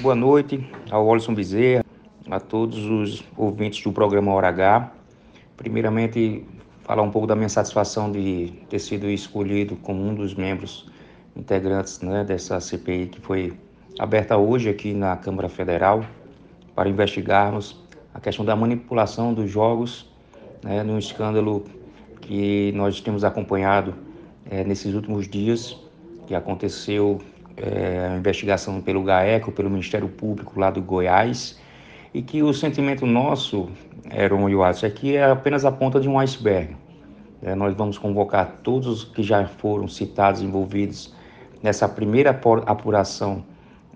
boa noite ao Olson Bezerra, a todos os ouvintes do programa Hora H. Primeiramente, falar um pouco da minha satisfação de ter sido escolhido como um dos membros integrantes né, dessa CPI que foi aberta hoje aqui na Câmara Federal para investigarmos a questão da manipulação dos jogos né, num escândalo que nós temos acompanhado é, nesses últimos dias, que aconteceu é, a investigação pelo GAECO, pelo Ministério Público lá do Goiás, e que o sentimento nosso, Aaron e Watson, é que é apenas a ponta de um iceberg. É, nós vamos convocar todos os que já foram citados, envolvidos nessa primeira apuração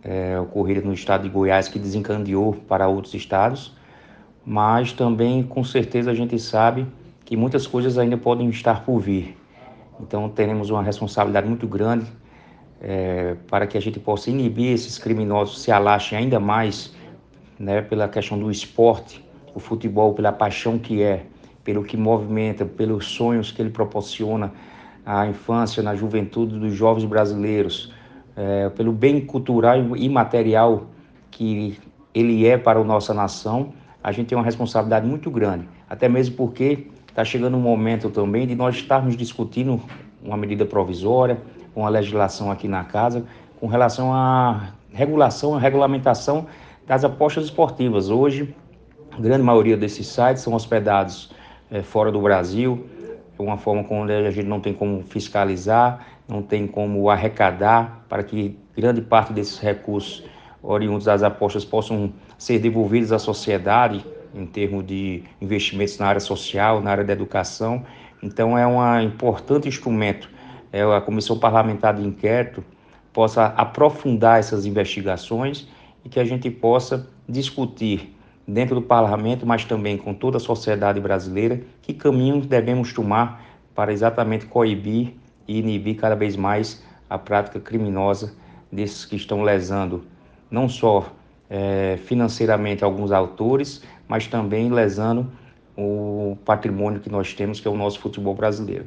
é, ocorrida no estado de Goiás, que desencadeou para outros estados, mas também com certeza a gente sabe que muitas coisas ainda podem estar por vir. Então teremos uma responsabilidade muito grande é, para que a gente possa inibir esses criminosos se alashem ainda mais né, pela questão do esporte, o futebol, pela paixão que é, pelo que movimenta, pelos sonhos que ele proporciona à infância, na juventude dos jovens brasileiros, é, pelo bem cultural e material que ele é para a nossa nação, a gente tem uma responsabilidade muito grande, até mesmo porque está chegando um momento também de nós estarmos discutindo uma medida provisória, uma legislação aqui na casa com relação à regulação, à regulamentação das apostas esportivas. Hoje, a grande maioria desses sites são hospedados é, fora do Brasil, uma forma como a gente não tem como fiscalizar, não tem como arrecadar para que grande parte desses recursos oriundos das apostas possam ser devolvidos à sociedade em termos de investimentos na área social, na área da educação. Então é um importante instrumento é, a Comissão Parlamentar de Inquérito possa aprofundar essas investigações e que a gente possa discutir dentro do parlamento, mas também com toda a sociedade brasileira, que caminhos devemos tomar para exatamente coibir e inibir cada vez mais a prática criminosa desses que estão lesando não só é, financeiramente alguns autores, mas também lesando o patrimônio que nós temos, que é o nosso futebol brasileiro.